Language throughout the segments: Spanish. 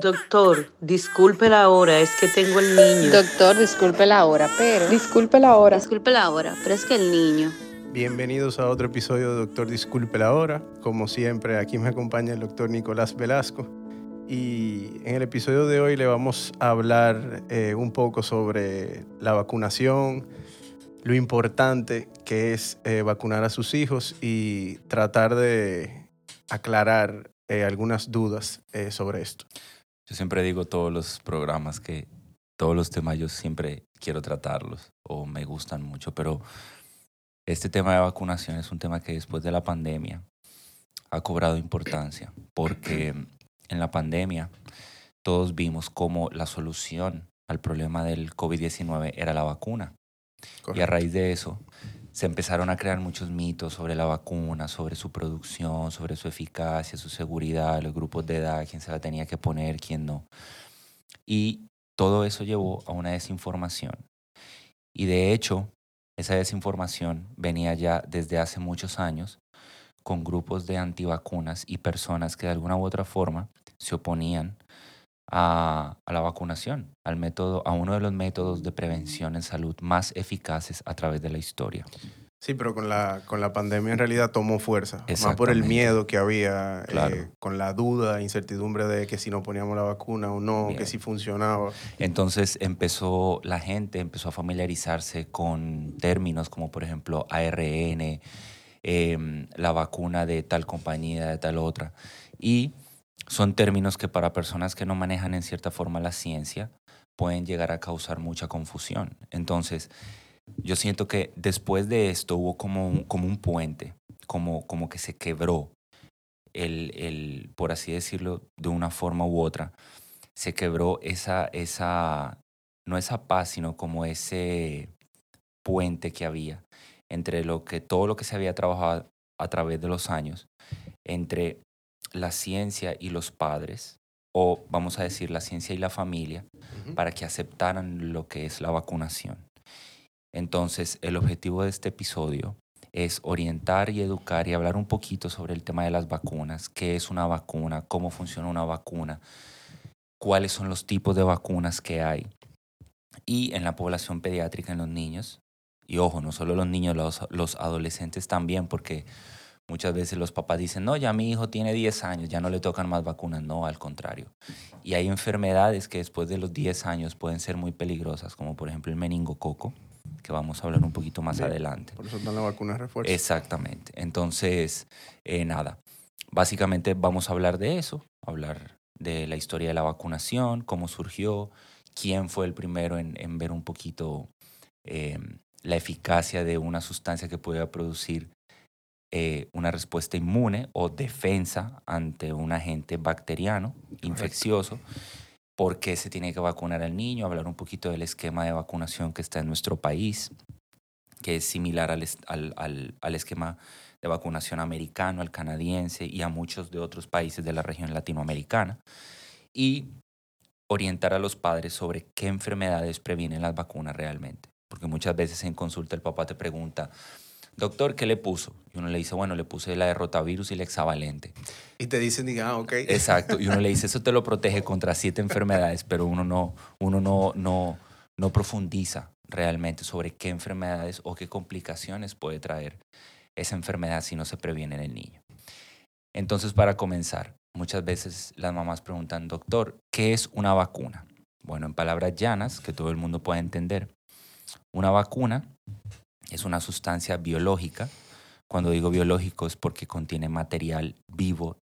Doctor, disculpe la hora, es que tengo el niño. Doctor, disculpe la hora, pero... Disculpe la hora. Disculpe la hora, pero es que el niño... Bienvenidos a otro episodio de Doctor Disculpe la hora. Como siempre, aquí me acompaña el doctor Nicolás Velasco. Y en el episodio de hoy le vamos a hablar eh, un poco sobre la vacunación, lo importante que es eh, vacunar a sus hijos y tratar de aclarar eh, algunas dudas sobre esto. Yo siempre digo todos los programas que todos los temas yo siempre quiero tratarlos o me gustan mucho, pero este tema de vacunación es un tema que después de la pandemia ha cobrado importancia, porque en la pandemia todos vimos cómo la solución al problema del COVID-19 era la vacuna. Y a raíz de eso se empezaron a crear muchos mitos sobre la vacuna, sobre su producción, sobre su eficacia, su seguridad, los grupos de edad, quién se la tenía que poner, quién no. Y todo eso llevó a una desinformación. Y de hecho, esa desinformación venía ya desde hace muchos años con grupos de antivacunas y personas que de alguna u otra forma se oponían a, la vacunación, al método, a uno de los métodos de prevención en salud más eficaces a través de la historia. Sí, pero con la, con la pandemia en realidad tomó fuerza, más por el miedo que había, eh, con la duda, incertidumbre de que si no poníamos la vacuna o no, que si funcionaba. Entonces empezó la gente, empezó a familiarizarse con términos como por ejemplo ARN, em, la vacuna de tal compañía, de tal otra, y son términos que para personas que no manejan en cierta forma la ciencia pueden llegar a causar mucha confusión. Entonces, yo siento que después de esto hubo como un, como un puente, como, como que se quebró el, el, por así decirlo, de una forma u otra, se quebró esa, esa, no esa paz, sino como ese puente que había entre lo que, todo lo que se había trabajado a través de los años, entre la ciencia y los padres, o vamos a decir la ciencia y la familia, para que aceptaran lo que es la vacunación. Entonces, el objetivo de este episodio es orientar y educar y hablar un poquito sobre el tema de las vacunas, qué es una vacuna, cómo funciona una vacuna, cuáles son los tipos de vacunas que hay. Y en la población pediátrica, en los niños, y ojo, no solo los niños, los, los adolescentes también, porque Muchas veces los papás dicen, no, ya mi hijo tiene 10 años, ya no le tocan más vacunas. No, al contrario. Y hay enfermedades que después de los 10 años pueden ser muy peligrosas, como por ejemplo el meningococo, que vamos a hablar un poquito más adelante. Por eso dan la vacuna de refuerzo. Exactamente. Entonces, eh, nada, básicamente vamos a hablar de eso, hablar de la historia de la vacunación, cómo surgió, quién fue el primero en, ver un poquito eh, la eficacia de una sustancia que pueda producir eh, una respuesta inmune o defensa ante un agente bacteriano infeccioso. ¿Por qué se tiene que vacunar al niño? Hablar un poquito del esquema de vacunación que está en nuestro país, que es similar al, al, al esquema de vacunación americano, al canadiense y a muchos de otros países de la región latinoamericana. Y orientar a los padres sobre qué enfermedades previenen las vacunas realmente. Porque muchas veces en consulta el papá te pregunta, doctor, ¿qué le puso? Y uno le dice, bueno, le puse la de rotavirus y la hexavalente. Y te dicen, diga, ah, ok. Exacto. Y uno le dice, eso te lo protege contra siete enfermedades, pero uno no, uno no, no, no profundiza realmente sobre qué enfermedades o qué complicaciones puede traer esa enfermedad si no se previene en el niño. Entonces, para comenzar, muchas veces las mamás preguntan, doctor, ¿qué es una vacuna? Bueno, en palabras llanas, que todo el mundo pueda entender, una vacuna es una sustancia biológica. Cuando digo biológico es porque contiene material vivo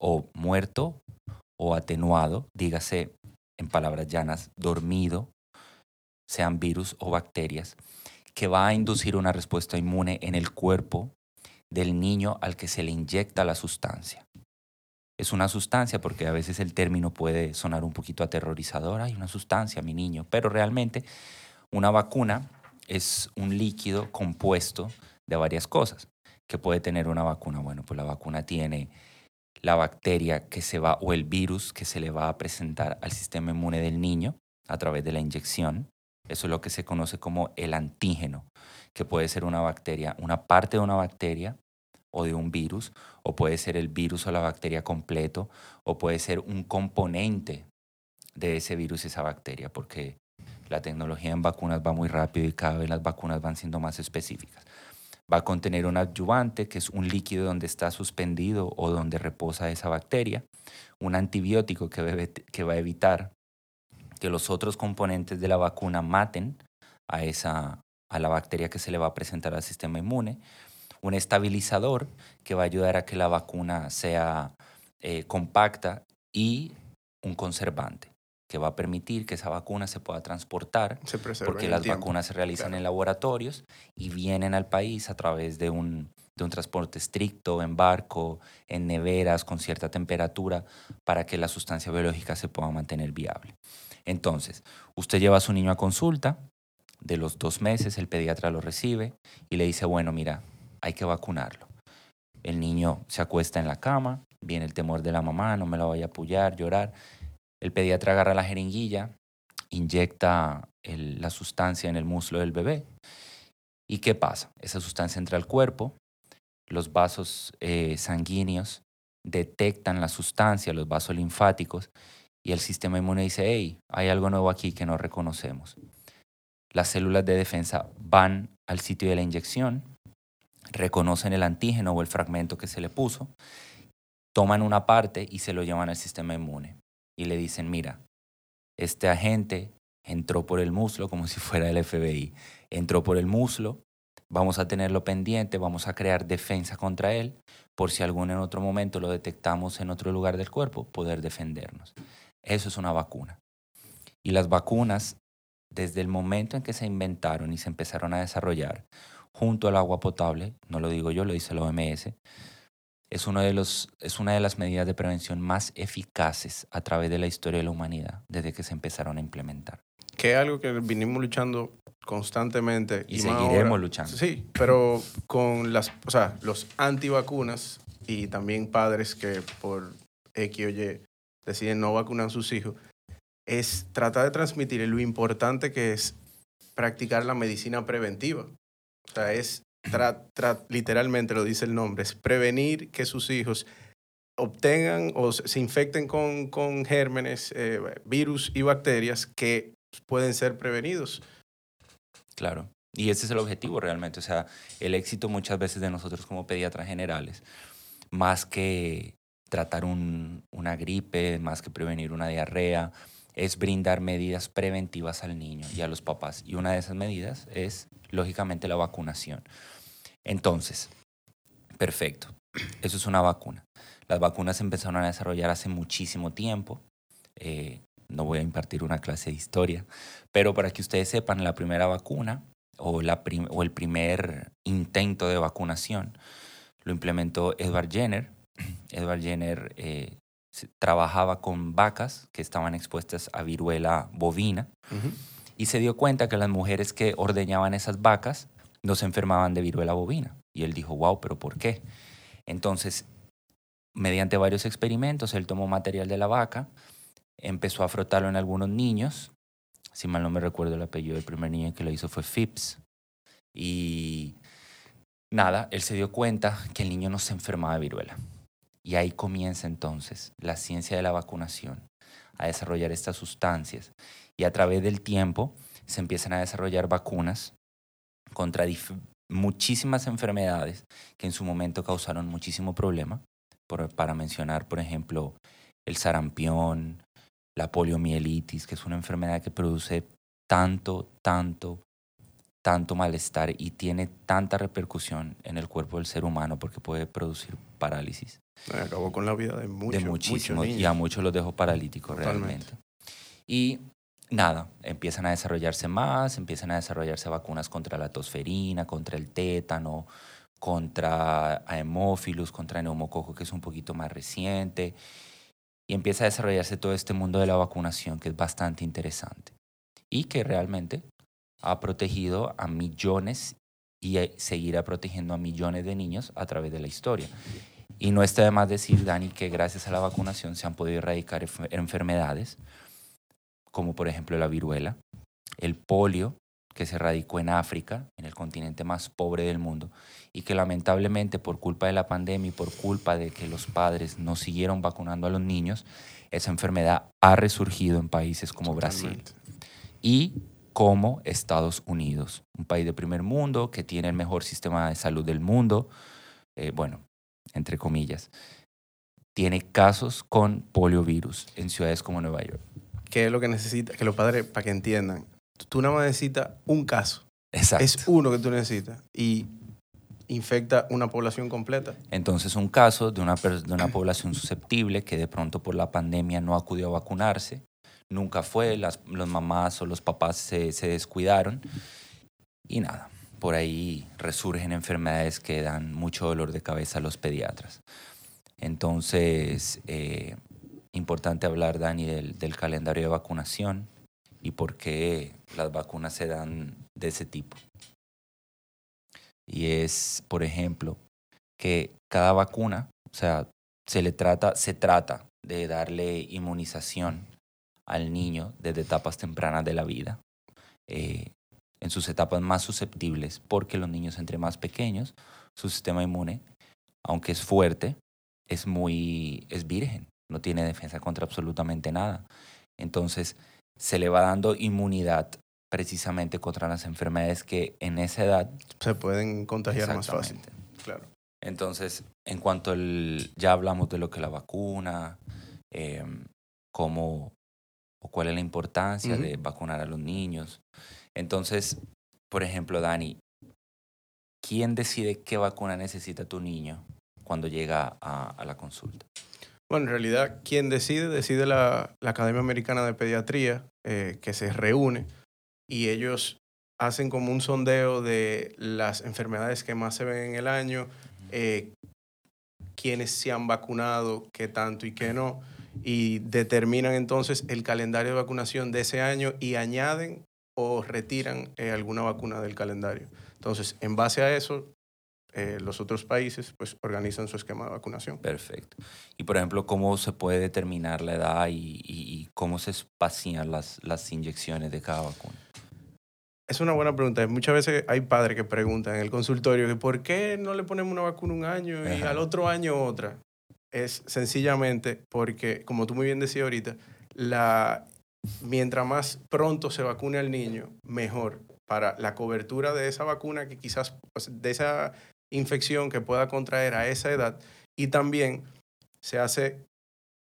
o muerto o atenuado, dígase en palabras llanas, dormido, sean virus o bacterias, que va a inducir una respuesta inmune en el cuerpo del niño al que se le inyecta la sustancia. Es una sustancia porque a veces el término puede sonar un poquito aterrorizador, hay una sustancia, mi niño, pero realmente una vacuna es un líquido compuesto de varias cosas que puede tener una vacuna. Bueno, pues la vacuna tiene la bacteria que se va o el virus que se le va a presentar al sistema inmune del niño a través de la inyección. Eso es lo que se conoce como el antígeno, que puede ser una bacteria, una parte de una bacteria o de un virus, o puede ser el virus o la bacteria completo, o puede ser un componente de ese virus esa bacteria, porque la tecnología en vacunas va muy rápido y cada vez las vacunas van siendo más específicas. Va a contener un adyuvante, que es un líquido donde está suspendido o donde reposa esa bacteria, un antibiótico que, va a evitar que los otros componentes de la vacuna maten a, esa, a la bacteria que se le va a presentar al sistema inmune, un estabilizador que va a ayudar a que la vacuna sea eh, compacta y un conservante que va a permitir que esa vacuna se pueda transportar, porque las vacunas se realizan en laboratorios y vienen al país a través de un, de un transporte estricto, en barco, en neveras, con cierta temperatura, para que la sustancia biológica se pueda mantener viable. Entonces, usted lleva a su niño a consulta, de los dos meses el pediatra lo recibe y le dice, bueno, mira, hay que vacunarlo. El niño se acuesta en la cama, viene el temor de la mamá, no me la vaya a apoyar, llorar. El pediatra agarra la jeringuilla, inyecta la sustancia en el muslo del bebé. ¿Y qué pasa? Esa sustancia entra al cuerpo, los vasos eh, sanguíneos detectan la sustancia, los vasos linfáticos, y el sistema inmune dice, hey, hay algo nuevo aquí que no reconocemos. Las células de defensa van al sitio de la inyección, reconocen el antígeno o el fragmento que se le puso, toman una parte y se lo llevan al sistema inmune y le dicen, mira, este agente entró por el muslo como si fuera el FBI, entró por el muslo, vamos a tenerlo pendiente, vamos a crear defensa contra él, por si algún en otro momento lo detectamos en otro lugar del cuerpo, poder defendernos. Eso es una vacuna. Y las vacunas, desde el momento en que se inventaron y se empezaron a desarrollar, junto al agua potable, no lo digo yo, lo dice la OMS, es, uno de los, es una de las medidas de prevención más eficaces a través de la historia de la humanidad desde que se empezaron a implementar. Que es algo que vinimos luchando constantemente. Y, seguiremos luchando. Sí, pero con las, o sea, los antivacunas y también padres que por X o Y deciden no vacunar a sus hijos, es tratar de transmitir lo importante que es practicar la medicina preventiva. O sea, es literalmente lo dice el nombre, es prevenir que sus hijos obtengan o se infecten con, con gérmenes, eh, virus y bacterias que pueden ser prevenidos. Claro. Y ese es el objetivo realmente. O sea, el éxito muchas veces de nosotros como pediatras generales, más que tratar un, una gripe, más que prevenir una diarrea, es brindar medidas preventivas al niño y a los papás. Y una de esas medidas es, lógicamente, la vacunación. Entonces, perfecto. Eso es una vacuna. Las vacunas empezaron a desarrollar hace muchísimo tiempo. Eh, no voy a impartir una clase de historia, pero para que ustedes sepan, la primera vacuna o, la o el primer intento de vacunación lo implementó Edward Jenner. Edward Jenner eh, trabajaba con vacas que estaban expuestas a viruela bovina y se dio cuenta que las mujeres que ordeñaban esas vacas no se enfermaban de viruela bovina. Y él dijo, wow, pero ¿por qué? Entonces, mediante varios experimentos, él tomó material de la vaca, empezó a frotarlo en algunos niños. Si mal no me recuerdo el apellido del primer niño que lo hizo fue Phipps. Y nada, él se dio cuenta que el niño no se enfermaba de viruela. Y ahí comienza entonces la ciencia de la vacunación, a desarrollar estas sustancias. Y a través del tiempo se empiezan a desarrollar vacunas contra muchísimas enfermedades que en su momento causaron muchísimo problema, para mencionar, por ejemplo, el sarampión, la poliomielitis, que es una enfermedad que produce tanto, tanto, tanto malestar y tiene tanta repercusión en el cuerpo del ser humano porque puede producir parálisis. Acabó con la vida de muchos. De muchísimos, y a muchos los dejó paralíticos realmente. Y nada, empiezan a desarrollarse más, empiezan a desarrollarse vacunas contra la tosferina, contra el tétano, contra hemófilus, contra neumococo, que es un poquito más reciente. Y empieza a desarrollarse todo este mundo de la vacunación que es bastante interesante y que realmente ha protegido a millones y seguirá protegiendo a millones de niños a través de la historia. Y no está de más decir, Dani, que gracias a la vacunación se han podido erradicar enfermedades como por ejemplo la viruela, el polio, que se radicó en África, en el continente más pobre del mundo, y que lamentablemente por culpa de la pandemia y por culpa de que los padres no siguieron vacunando a los niños, esa enfermedad ha resurgido en países como Brasil y como Estados Unidos, un país de primer mundo que tiene el mejor sistema de salud del mundo, eh, bueno, entre comillas, tiene casos con poliovirus en ciudades como Nueva York. ¿Qué es lo que necesita? Que los padres, para que entiendan, tú nada más necesitas un caso. Exacto. Es uno que tú necesitas y infecta una población completa. Entonces, un caso de una, de una población susceptible que de pronto por la pandemia no acudió a vacunarse, nunca fue, las los mamás o los papás se, se descuidaron y nada, por ahí resurgen enfermedades que dan mucho dolor de cabeza a los pediatras. Entonces, eh, importante hablar, Dani, del, del calendario de vacunación y por qué las vacunas se dan de ese tipo. Y es, por ejemplo, que cada vacuna, o sea, se le trata, se trata de darle inmunización al niño desde etapas tempranas de la vida, eh, en sus etapas más susceptibles, porque los niños entre más pequeños, su sistema inmune, aunque es fuerte, es muy, es virgen, no tiene defensa contra absolutamente nada. Entonces, se le va dando inmunidad precisamente contra las enfermedades que en esa edad Se pueden contagiar más fácil. Claro. Entonces, en cuanto al, ya hablamos de lo que es la vacuna, eh, cómo o cuál es la importancia Ujú. de vacunar a los niños. Entonces, por ejemplo, Dani, ¿quién decide qué vacuna necesita tu niño cuando llega a, la consulta? Bueno, en realidad, quien decide, decide la, la Academia Americana de Pediatría, eh, que se reúne y ellos hacen como un sondeo de las enfermedades que más se ven en el año, eh, quiénes se han vacunado, qué tanto y qué no, y determinan entonces el calendario de vacunación de ese año y añaden o retiran eh, alguna vacuna del calendario. Entonces, en base a eso, eh, los otros países pues organizan su esquema de vacunación. Perfecto. Y, por ejemplo, ¿cómo se puede determinar la edad y, y- y cómo se espacian las, las inyecciones de cada vacuna? Es una buena pregunta. Muchas veces hay padres que preguntan en el consultorio que por qué no le ponemos una vacuna un año y Ajá. al otro año otra. Es sencillamente porque, como tú muy bien decías ahorita, la, mientras más pronto se vacune al niño, mejor para la cobertura de esa vacuna que quizás, pues, de esa infección que pueda contraer a esa edad. Y también se hace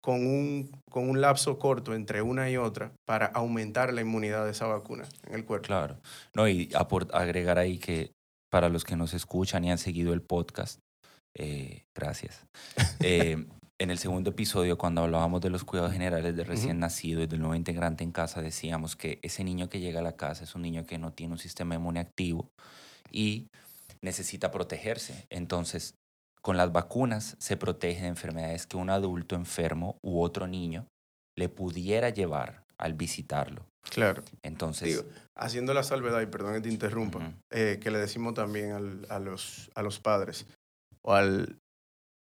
con un, con un lapso corto entre una y otra para aumentar la inmunidad de esa vacuna en el cuerpo. Claro. No, y agregar ahí que para los que nos escuchan y han seguido el podcast, eh, gracias. Eh, en el segundo episodio, cuando hablábamos de los cuidados generales de recién nacido y del nuevo integrante en casa, decíamos que ese niño que llega a la casa es un niño que no tiene un sistema inmune activo y necesita protegerse. Entonces, con las vacunas se protege de enfermedades que un adulto enfermo u otro niño le pudiera llevar al visitarlo. Claro. Entonces, Digo, haciendo la salvedad, y perdón que te interrumpa, Ujú. eh, que le decimos también al- a, los, a los padres o a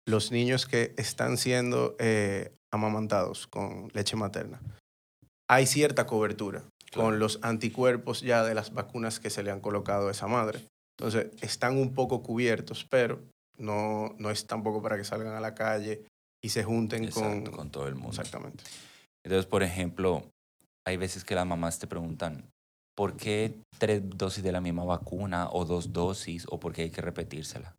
los niños que están siendo eh, amamantados con leche materna. Hay cierta cobertura Claro. con los anticuerpos ya de las vacunas que se le han colocado a esa madre. Entonces, están un poco cubiertos, pero no, no es tampoco para que salgan a la calle y se junten exacto, con... con todo el mundo. Exactamente. Entonces, por ejemplo, hay veces que las mamás te preguntan, ¿por qué tres dosis de la misma vacuna o dos dosis o por qué hay que repetírsela?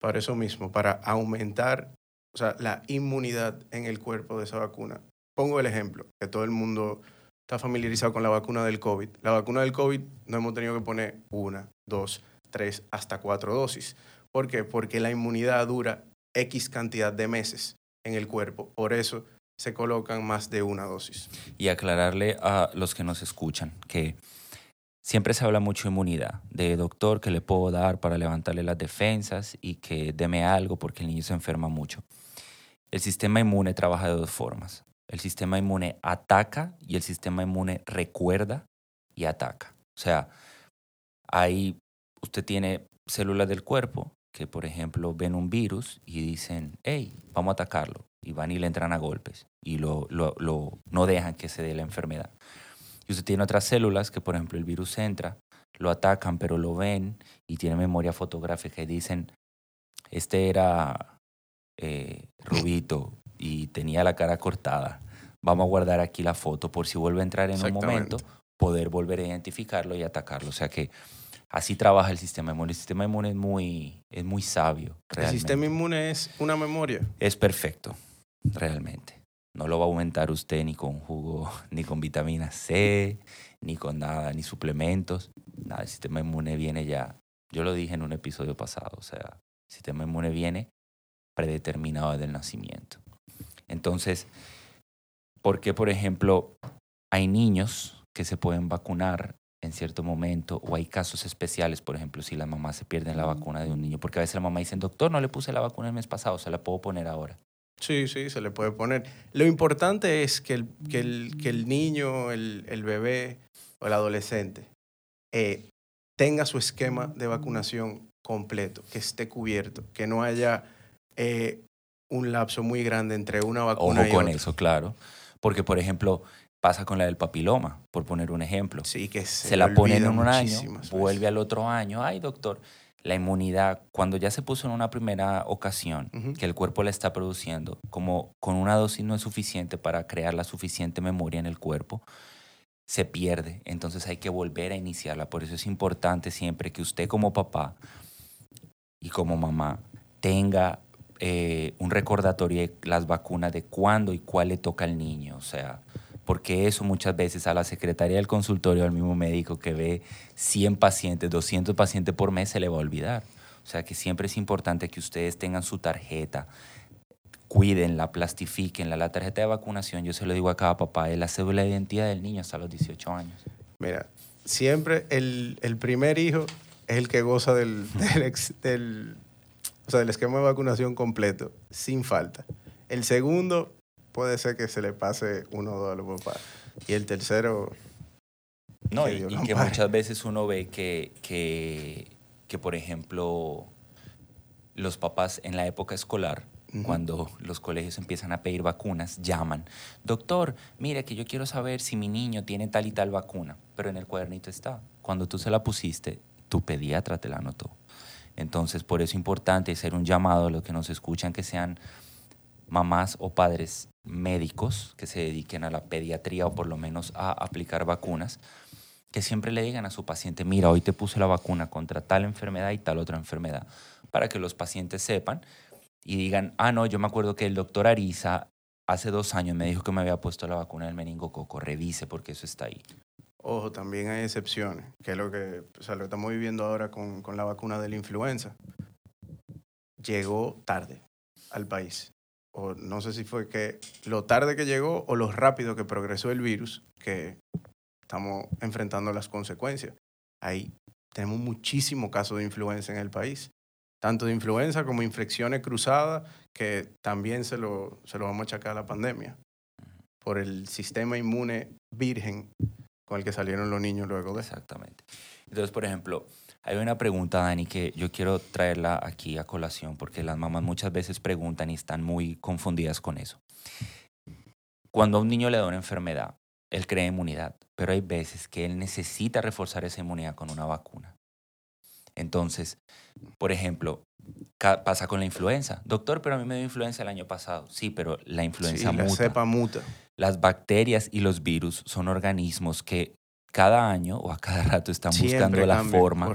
Para eso mismo, para aumentar o sea, la inmunidad en el cuerpo de esa vacuna. Pongo el ejemplo, que todo el mundo está familiarizado con la vacuna del COVID. La vacuna del COVID no hemos tenido que poner una, dos, tres, hasta cuatro dosis. ¿Por qué? Porque la inmunidad dura X cantidad de meses en el cuerpo. Por eso se colocan más de una dosis. Y aclararle a los que nos escuchan que siempre se habla mucho de inmunidad, de doctor que le puedo dar para levantarle las defensas y que deme algo porque el niño se enferma mucho. El sistema inmune trabaja de dos formas. El sistema inmune ataca y el sistema inmune recuerda y ataca. O sea, ahí usted tiene células del cuerpo que, por ejemplo, ven un virus y dicen, hey, vamos a atacarlo. Y van y le entran a golpes y lo, no dejan que se dé la enfermedad. Y usted tiene otras células que, por ejemplo, el virus entra, lo atacan, pero lo ven y tienen memoria fotográfica y dicen, este era eh, Rubito y tenía la cara cortada. vamos a guardar aquí la foto por si vuelve a entrar en un momento, poder volver a identificarlo y atacarlo. O sea que así trabaja el sistema inmune. El sistema inmune es muy, es muy sabio. El sistema inmune es una memoria. es perfecto, realmente. No lo va a aumentar usted ni con jugo, ni con vitamina C, ni con nada, ni suplementos. Nada, el sistema inmune viene ya. Yo lo dije en un episodio pasado, o sea, el sistema inmune viene predeterminado desde el nacimiento. Entonces, ¿por qué, por ejemplo, hay niños que se pueden vacunar en cierto momento o hay casos especiales, por ejemplo, si las mamás se pierden la vacuna de un niño? Porque a veces la mamá dice, doctor, no le puse la vacuna el mes pasado, se la puedo poner ahora. Sí, sí, se le puede poner. Lo importante es que el, que el, que el niño, el, el bebé o el adolescente eh, tenga su esquema de vacunación completo, que esté cubierto, que no haya eh, un lapso muy grande entre una vacuna Ojo y con otra. eso, claro. Porque, por ejemplo, pasa con la del papiloma, por poner un ejemplo. Sí, que se, se la ponen en un año, veces. vuelve al otro año. Ay, doctor, la inmunidad, cuando ya se puso en una primera ocasión, que el cuerpo la está produciendo, como con una dosis no es suficiente para crear la suficiente memoria en el cuerpo, se pierde. Entonces hay que volver a iniciarla. Por eso es importante siempre que usted como papá y como mamá tenga eh, un recordatorio de las vacunas de cuándo y cuál le toca al niño. O sea, porque eso muchas veces a la secretaria del consultorio, al mismo médico que ve 100 pacientes, 200 pacientes por mes, se le va a olvidar. O sea que siempre es importante que ustedes tengan su tarjeta, cuídenla, plastifiquenla. La tarjeta de vacunación, yo se lo digo a cada papá, es la cédula de identidad del niño hasta los 18 años. Mira, siempre el, el primer hijo es el que goza del, del, ex- del- o sea, del esquema de vacunación completo, sin falta. El segundo puede ser que se le pase uno o dos a los papás. Y el tercero, No, y, y que muchas veces uno ve que, que, que, por ejemplo, los papás en la época escolar, cuando los colegios empiezan a pedir vacunas, llaman, doctor, mira que yo quiero saber si mi niño tiene tal y tal vacuna, pero en el cuadernito está. Cuando tú se la pusiste, tu pediatra te la anotó. Entonces, por eso es importante hacer un llamado a los que nos escuchan que sean mamás o padres médicos que se dediquen a la pediatría o por lo menos a aplicar vacunas, que siempre le digan a su paciente, mira, hoy te puse la vacuna contra tal enfermedad y tal otra enfermedad, para que los pacientes sepan y digan, ah, no, yo me acuerdo que el doctor Ariza hace dos años me dijo que me había puesto la vacuna del meningococo, revise porque eso está ahí. ojo, también hay excepciones, que es lo que o sea, lo estamos viviendo ahora con, con la vacuna de la influenza. Llegó tarde al país. O no sé si fue que lo tarde que llegó o lo rápido que progresó el virus, que estamos enfrentando las consecuencias. Ahí tenemos muchísimos casos de influenza en el país. Tanto de influenza como infecciones cruzadas, que también se lo, se lo vamos a achacar a la pandemia. Por el sistema inmune virgen con el que salieron los niños luego de. Exactamente. Entonces, por ejemplo, hay una pregunta, Dani, que yo quiero traerla aquí a colación porque las mamás muchas veces preguntan y están muy confundidas con eso. Cuando a un niño le da una enfermedad, él crea inmunidad, pero hay veces que él necesita reforzar esa inmunidad con una vacuna. Entonces, por ejemplo, pasa con la influenza. Doctor, pero a mí me dio influenza el año pasado. Sí, pero la influenza Sí, la muta. cepa muta. Las bacterias y los virus son organismos que cada año o a cada rato están Siempre buscando la cambia, forma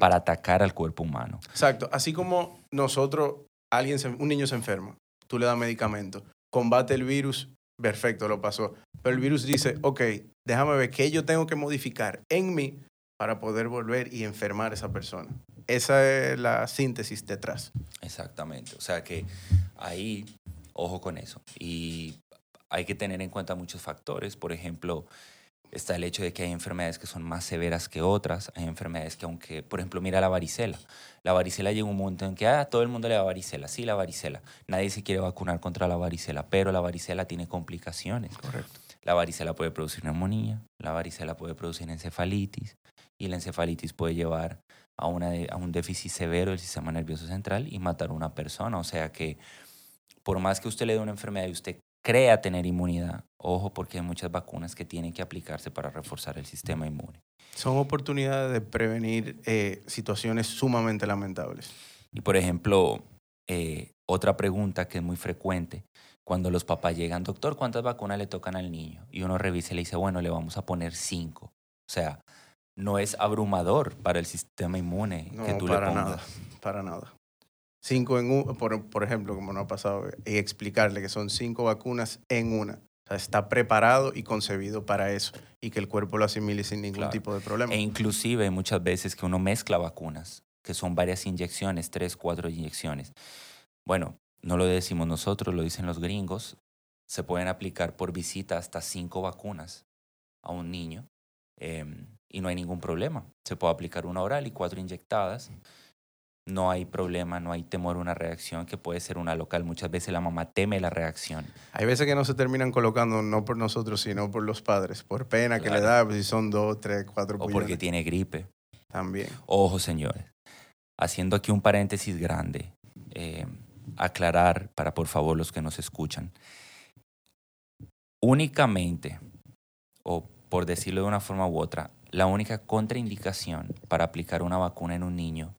para atacar al cuerpo humano. Exacto. Así como nosotros, alguien se- un niño se enferma, tú le das medicamento, combate el virus, perfecto, lo pasó. Pero el virus dice, ok, déjame ver qué yo tengo que modificar en mí para poder volver y enfermar a esa persona. Esa es la síntesis detrás. Exactamente. O sea que ahí, ojo con eso. Y hay que tener en cuenta muchos factores. Por ejemplo, está el hecho de que hay enfermedades que son más severas que otras. Hay enfermedades que aunque, por ejemplo, mira la varicela. La varicela llega un momento en que a todo el mundo le da varicela. Sí, la varicela. Nadie se quiere vacunar contra la varicela, pero la varicela tiene complicaciones. Correcto. La varicela puede producir neumonía, la varicela puede producir encefalitis y la encefalitis puede llevar a, una de- a un déficit severo del sistema nervioso central y matar a una persona. O sea que por más que usted le dé una enfermedad y usted crea tener inmunidad, ojo porque hay muchas vacunas que tienen que aplicarse para reforzar el sistema inmune. Son oportunidades de prevenir eh, situaciones sumamente lamentables. Y por ejemplo, eh, otra pregunta que es muy frecuente, Cuando los papás llegan, doctor, ¿cuántas vacunas le tocan al niño? Y uno revisa y le dice, bueno, le vamos a poner cinco. O sea, no es abrumador para el sistema inmune No, que tú para le pongas. nada, para nada. Cinco en un, por, por ejemplo, como no ha pasado, y explicarle que son cinco vacunas en una. O sea, está preparado y concebido para eso y que el cuerpo lo asimile sin ningún Claro. tipo de problema. E inclusive muchas veces que uno mezcla vacunas, que son varias inyecciones, tres, cuatro inyecciones. Bueno, no lo decimos nosotros, lo dicen los gringos. Se pueden aplicar por visita hasta cinco vacunas a un niño em, y no hay ningún problema. Se puede aplicar una oral y cuatro inyectadas. No hay problema, no hay temor a una reacción que puede ser una local. Muchas veces la mamá teme la reacción. Hay veces que no se terminan colocando no por nosotros, sino por los padres, por pena que le da, pues, si son dos, tres, cuatro O porque tiene gripe. También. Ojo, señores. Haciendo aquí un paréntesis grande, eh, aclarar para por favor los que nos escuchan. Únicamente, o por decirlo de una forma u otra, la única contraindicación para aplicar una vacuna en un niño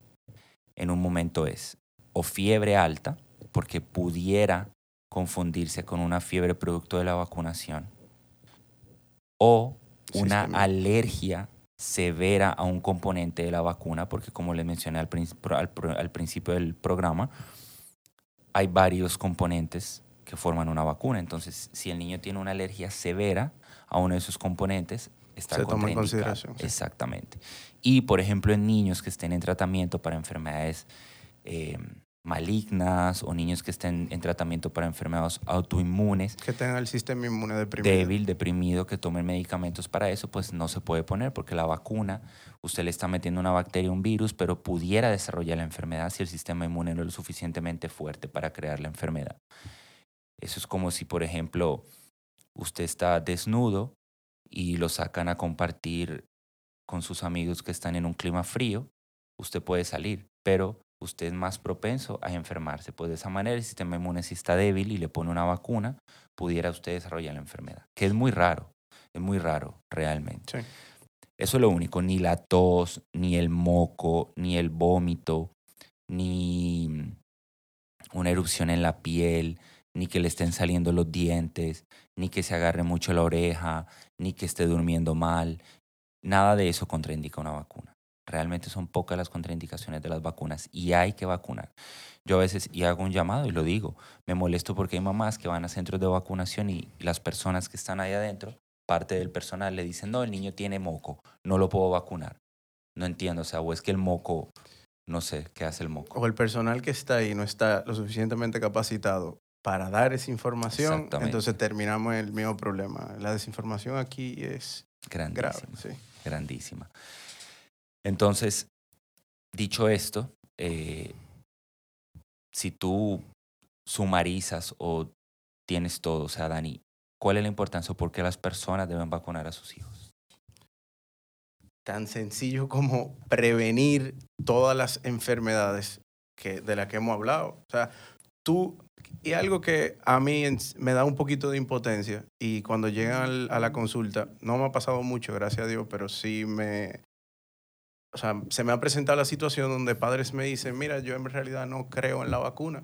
en un momento es o fiebre alta, porque pudiera confundirse con una fiebre producto de la vacunación, o una alergia severa a un componente de la vacuna, porque como les mencioné al, al al principio del programa, hay varios componentes que forman una vacuna. Entonces, si el niño tiene una alergia severa a uno de esos componentes, está Se toma en consideración, sí. Exactamente. Y, por ejemplo, en niños que estén en tratamiento para enfermedades eh, malignas o niños que estén en tratamiento para enfermedades autoinmunes, Que tenga el sistema inmune deprimido. débil, deprimido, que tomen medicamentos para eso, pues no se puede poner porque la vacuna, usted le está metiendo una bacteria, un virus, pero pudiera desarrollar la enfermedad si el sistema inmune no es lo suficientemente fuerte para crear la enfermedad. Eso es como si, por ejemplo, usted está desnudo y lo sacan a compartir con sus amigos que están en un clima frío, usted puede salir, pero usted es más propenso a enfermarse. Pues de esa manera el sistema inmune si está débil y le pone una vacuna, pudiera usted desarrollar la enfermedad, que es muy raro, es muy raro realmente. Sí. Eso es lo único, ni la tos, ni el moco, ni el vómito, ni una erupción en la piel, ni que le estén saliendo los dientes, ni que se agarre mucho la oreja, ni que esté durmiendo mal. Nada de eso contraindica una vacuna. Realmente son pocas las contraindicaciones de las vacunas y hay que vacunar. Yo a veces, y hago un llamado y lo digo, me molesto porque hay mamás que van a centros de vacunación y las personas que están ahí adentro, parte del personal, le dicen, no, el niño tiene moco, no lo puedo vacunar. No entiendo, o sea, o es que el moco, no sé, ¿qué hace el moco? O el personal que está ahí no está lo suficientemente capacitado para dar esa información, entonces terminamos el mismo problema. La desinformación aquí es grave. Sí. Grandísima. Entonces, dicho esto, eh, si tú sumarizas o tienes todo, o sea, Dani, ¿cuál es la importancia o por qué las personas deben vacunar a sus hijos? Tan sencillo como prevenir todas las enfermedades que, de las que hemos hablado. O sea, tú, y algo que a mí me da un poquito de impotencia, y cuando llegan a la consulta, no me ha pasado mucho, gracias a Dios, pero sí me, o sea, se me ha presentado la situación donde padres me dicen, mira, yo en realidad no creo en la vacuna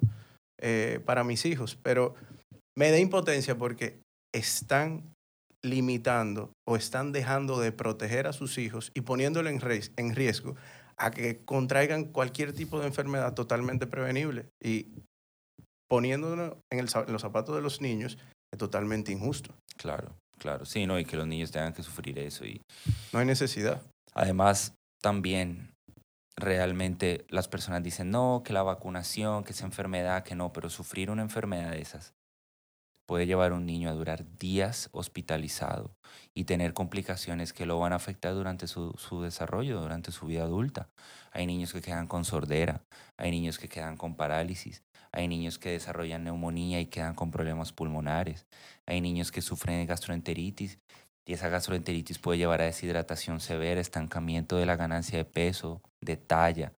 eh, para mis hijos, pero me da impotencia porque están limitando o están dejando de proteger a sus hijos y ries- en riesgo a que contraigan cualquier tipo de enfermedad totalmente prevenible. Y poniéndolo en, el en los zapatos de los niños es totalmente injusto. Claro, claro, sí, ¿no? Y que los niños tengan que sufrir eso. Y No hay necesidad. además, también realmente las personas dicen, no, que la vacunación, que esa enfermedad, que no, pero sufrir una enfermedad de esas puede llevar a un niño a durar días hospitalizado y tener complicaciones que lo van a afectar durante su, su desarrollo, durante su vida adulta. Hay niños que quedan con sordera, hay niños que quedan con parálisis, hay niños que desarrollan neumonía y quedan con problemas pulmonares, hay niños que sufren gastroenteritis y esa gastroenteritis puede llevar a deshidratación severa, estancamiento de la ganancia de peso, de talla.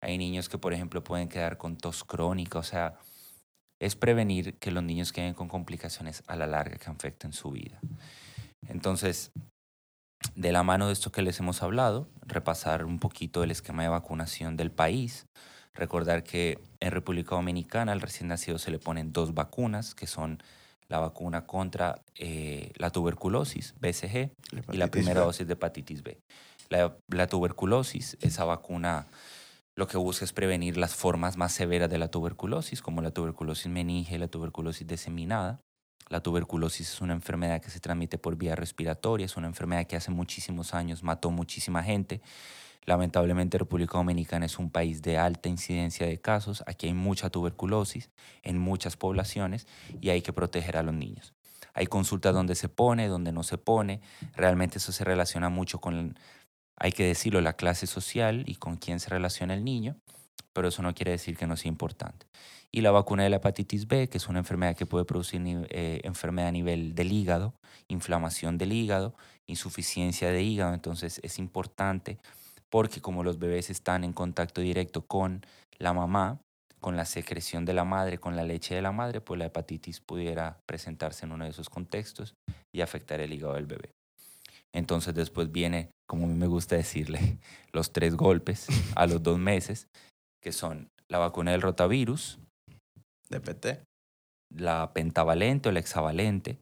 Hay niños que, por ejemplo, pueden quedar con tos crónica, o sea, es prevenir que los niños queden con complicaciones a la larga que afecten su vida. Entonces, de la mano de esto que les hemos hablado, repasar un poquito el esquema de vacunación del país, Recordar que en República Dominicana al recién nacido se le ponen dos vacunas, que son la vacuna contra eh, la tuberculosis, BCG, y la primera dosis de hepatitis B. La, la, tuberculosis, esa vacuna lo que busca es prevenir las formas más severas de la tuberculosis, como la tuberculosis meninge la tuberculosis diseminada. La tuberculosis es una enfermedad que se transmite por vía respiratoria, es una enfermedad que hace muchísimos años mató muchísima gente. Lamentablemente República Dominicana es un país de alta incidencia de casos, aquí hay mucha tuberculosis en muchas poblaciones y hay que proteger a los niños. Hay consultas donde se pone, donde no se pone, realmente eso se relaciona mucho con, hay que decirlo, la clase social y con quién se relaciona el niño, pero eso no quiere decir que no sea importante y la vacuna de la hepatitis B, que es una enfermedad que puede producir eh, enfermedad a nivel del hígado, inflamación del hígado, insuficiencia de hígado. Entonces es importante porque como los bebés están en contacto directo con la mamá, con la secreción de la madre, con la leche de la madre, pues la hepatitis pudiera presentarse en uno de esos contextos y afectar el hígado del bebé. Entonces después viene, como a mí me gusta decirle, los tres golpes a los dos meses, que son la vacuna del rotavirus, DPT. La pentavalente o la hexavalente,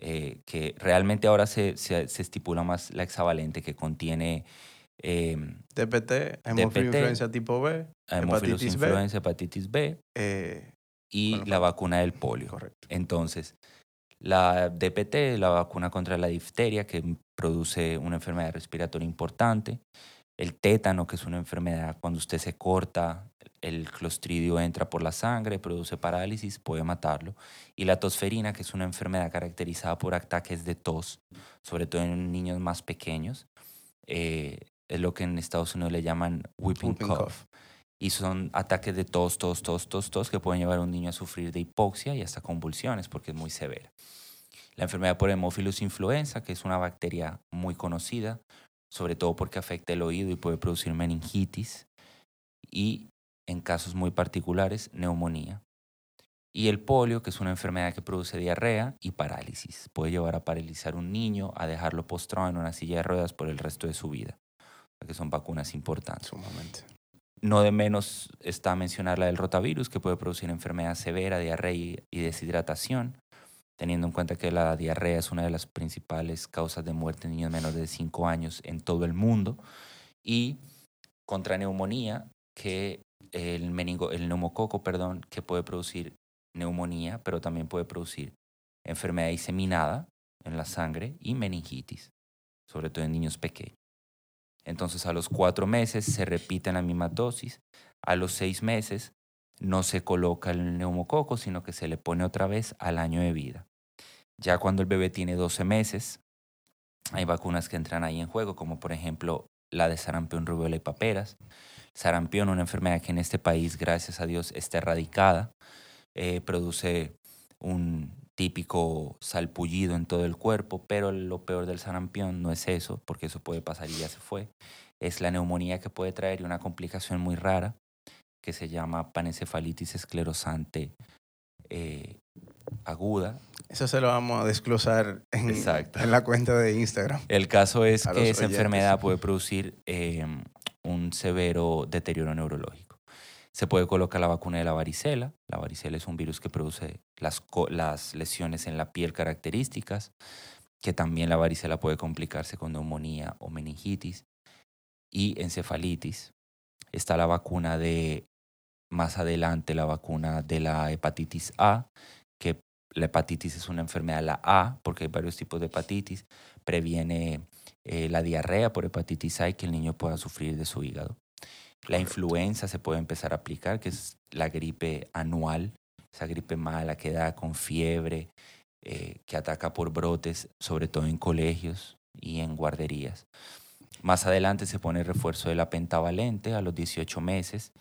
eh, que realmente ahora se, se, estipula más la hexavalente que contiene... Eh, DPT, influenza tipo B, hemófilos influenza, hepatitis B eh, y la vacuna del polio. Correcto. Entonces, la DPT, la vacuna contra la difteria, que produce una enfermedad respiratoria importante. El tétano, que es una enfermedad cuando usted se corta el clostridio entra por la sangre, produce parálisis, puede matarlo. Y la tosferina, que es una enfermedad caracterizada por ataques de tos, sobre todo en niños más pequeños, eh, es lo que en Estados Unidos le llaman whipping, cough. Y son ataques de tos, tos, tos, tos, tos que pueden llevar a un niño a sufrir de hipoxia y hasta convulsiones porque es muy severa. La enfermedad por hemófilos influenza, que es una bacteria muy conocida, sobre todo porque afecta el oído y puede producir meningitis. Y en casos muy particulares, neumonía. Y el polio, que es una enfermedad que produce diarrea y parálisis. Puede llevar a paralizar un niño, a dejarlo postrado en una silla de ruedas por el resto de su vida. Que son vacunas importantes. Sumamente. No de menos está mencionar la del rotavirus, que puede producir enfermedad severa, diarrea y deshidratación, teniendo en cuenta que la diarrea es una de las principales causas de muerte en niños menores de 5 años en todo el mundo. Y contra neumonía, que el, meningo, el neumococo, perdón, que puede producir neumonía, pero también puede producir enfermedad diseminada en la sangre y meningitis, sobre todo en niños pequeños. Entonces a los cuatro meses se repite la misma dosis, a los seis meses no se coloca el neumococo, sino que se le pone otra vez al año de vida. Ya cuando el bebé tiene 12 meses, hay vacunas que entran ahí en juego, como por ejemplo la de sarampión, rubiola y paperas, sarampión, una enfermedad que en este país, gracias a Dios, está erradicada. Eh, produce un típico salpullido en todo el cuerpo, pero lo peor del sarampión no es eso, porque eso puede pasar y ya se fue. Es la neumonía que puede traer una complicación muy rara que se llama panencefalitis esclerosante eh, aguda. Eso se lo vamos a desglosar en, en, la cuenta de Instagram. El caso es que esa enfermedad puede producir eh, un severo deterioro neurológico. Se puede colocar la vacuna de la varicela. La varicela es un virus que produce las, las lesiones en la piel características, que también la varicela puede complicarse con neumonía o meningitis y encefalitis. Está la vacuna de, más adelante, la vacuna de la hepatitis A, que la hepatitis es una enfermedad, la A, porque hay varios tipos de hepatitis, previene eh, la diarrea por hepatitis A y que el niño pueda sufrir de su hígado. La influenza se puede empezar a aplicar, que es la gripe anual, esa gripe mala que da con fiebre, eh, que ataca por brotes, sobre todo en colegios y en guarderías. Más adelante se pone refuerzo de la pentavalente a los 18 meses,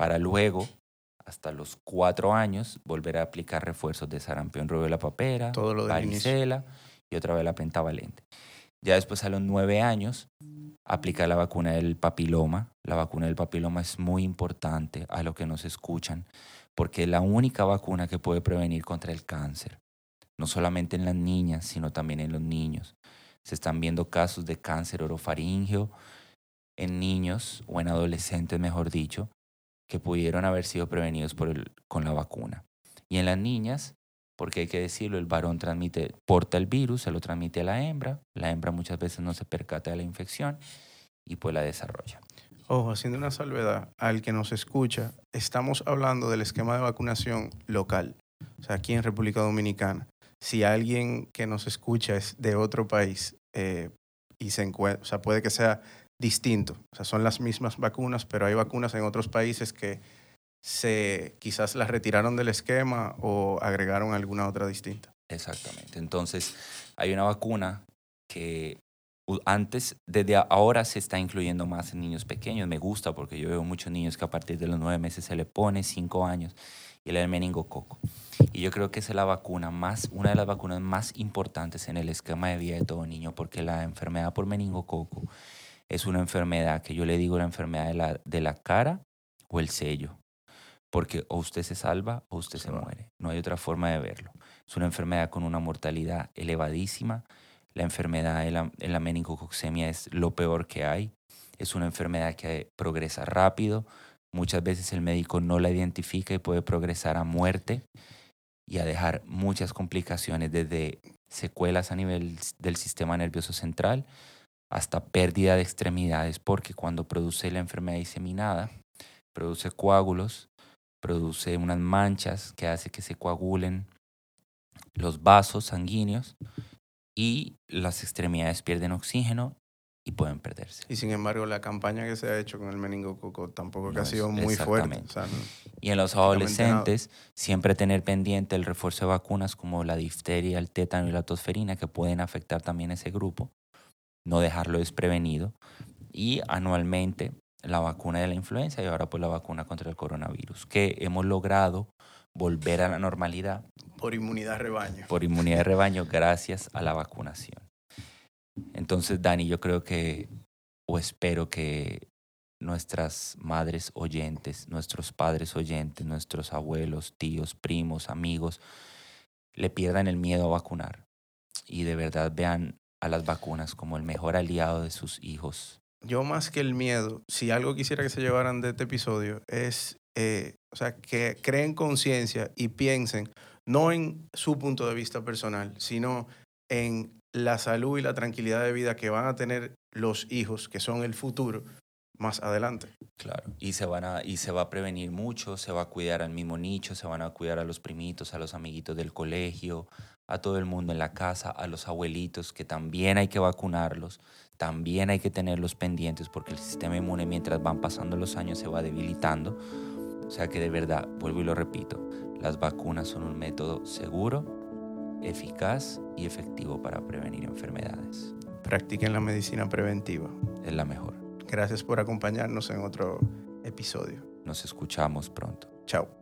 para luego, hasta los 4 años, volver a aplicar refuerzos de sarampión, rubiola papera, varicela y otra vez la pentavalente. Ya después a los nueve años aplica la vacuna del papiloma. La vacuna del papiloma es muy importante a lo que nos escuchan porque es la única vacuna que puede prevenir contra el cáncer. No solamente en las niñas, sino también en los niños. Se están viendo casos de cáncer orofaringeo en niños o en adolescentes, mejor dicho, que pudieron haber sido prevenidos por el, con la vacuna. Y en las niñas, porque hay que decirlo, el varón transmite, porta el virus, se lo transmite a la hembra, la hembra muchas veces no se percata de la infección y pues la desarrolla. Ojo, haciendo una salvedad al que nos escucha, estamos hablando del esquema de vacunación local, o sea, aquí en República Dominicana. Si alguien que nos escucha es de otro país eh, y se encuentra, o sea, puede que sea distinto, o sea, son las mismas vacunas, pero hay vacunas en otros países que se quizás las retiraron del esquema o agregaron alguna otra distinta. Exactamente. Entonces, hay una vacuna que antes, desde ahora se está incluyendo más en niños pequeños. Me gusta porque yo veo muchos niños que a partir de los nueve meses se le pone, cinco años, y el meningococo. Y yo creo que es la vacuna más, una de las vacunas más importantes en el esquema de vida de todo niño, porque la enfermedad por meningococo es una enfermedad que yo le digo la enfermedad de la, de la cara o el sello. Porque o usted se salva o usted se muere. No hay otra forma de verlo. Es una enfermedad con una mortalidad elevadísima la enfermedad de la, la meningococcemia es lo peor que hay. Es una enfermedad que progresa rápido. Muchas veces el médico no la identifica y puede progresar a muerte y a dejar muchas complicaciones desde secuelas a nivel del sistema nervioso central hasta pérdida de extremidades porque cuando produce la enfermedad diseminada, produce coágulos, produce unas manchas que hace que se coagulen los vasos sanguíneos y las extremidades pierden oxígeno y pueden perderse. Y sin embargo, la campaña que se ha hecho con el meningococo tampoco ha sido muy fuerte. y en los adolescentes, siempre tener pendiente el refuerzo de vacunas como la difteria, el tétano y la tosferina, que pueden afectar también a ese grupo. No dejarlo desprevenido. Y anualmente la vacuna de la influenza y ahora pues la vacuna contra el coronavirus, que hemos logrado volver a la normalidad. Por inmunidad de rebaño. Por inmunidad de rebaño gracias a la vacunación. Entonces, Dani, yo creo que, o espero que nuestras madres oyentes, nuestros padres oyentes, nuestros abuelos, tíos, primos, amigos, le pierdan el miedo a vacunar y de verdad vean a las vacunas como el mejor aliado de sus hijos. Yo más que el miedo, si algo quisiera que se llevaran de este episodio es eh, o sea, que creen conciencia y piensen no en su punto de vista personal, sino en la salud y la tranquilidad de vida que van a tener los hijos, que son el futuro, más adelante. Claro, y se, van a, y se va a prevenir mucho, se va a cuidar al mismo nicho, se van a cuidar a los primitos, a los amiguitos del colegio, a todo el mundo en la casa, a los abuelitos, que también hay que vacunarlos, también hay que tenerlos pendientes porque el sistema inmune mientras van pasando los años se va debilitando o sea que de verdad, vuelvo y lo repito, las vacunas son un método seguro, eficaz y efectivo para prevenir enfermedades. Practiquen la medicina preventiva. Es la mejor. Gracias por acompañarnos en otro episodio. Nos escuchamos pronto. Chao.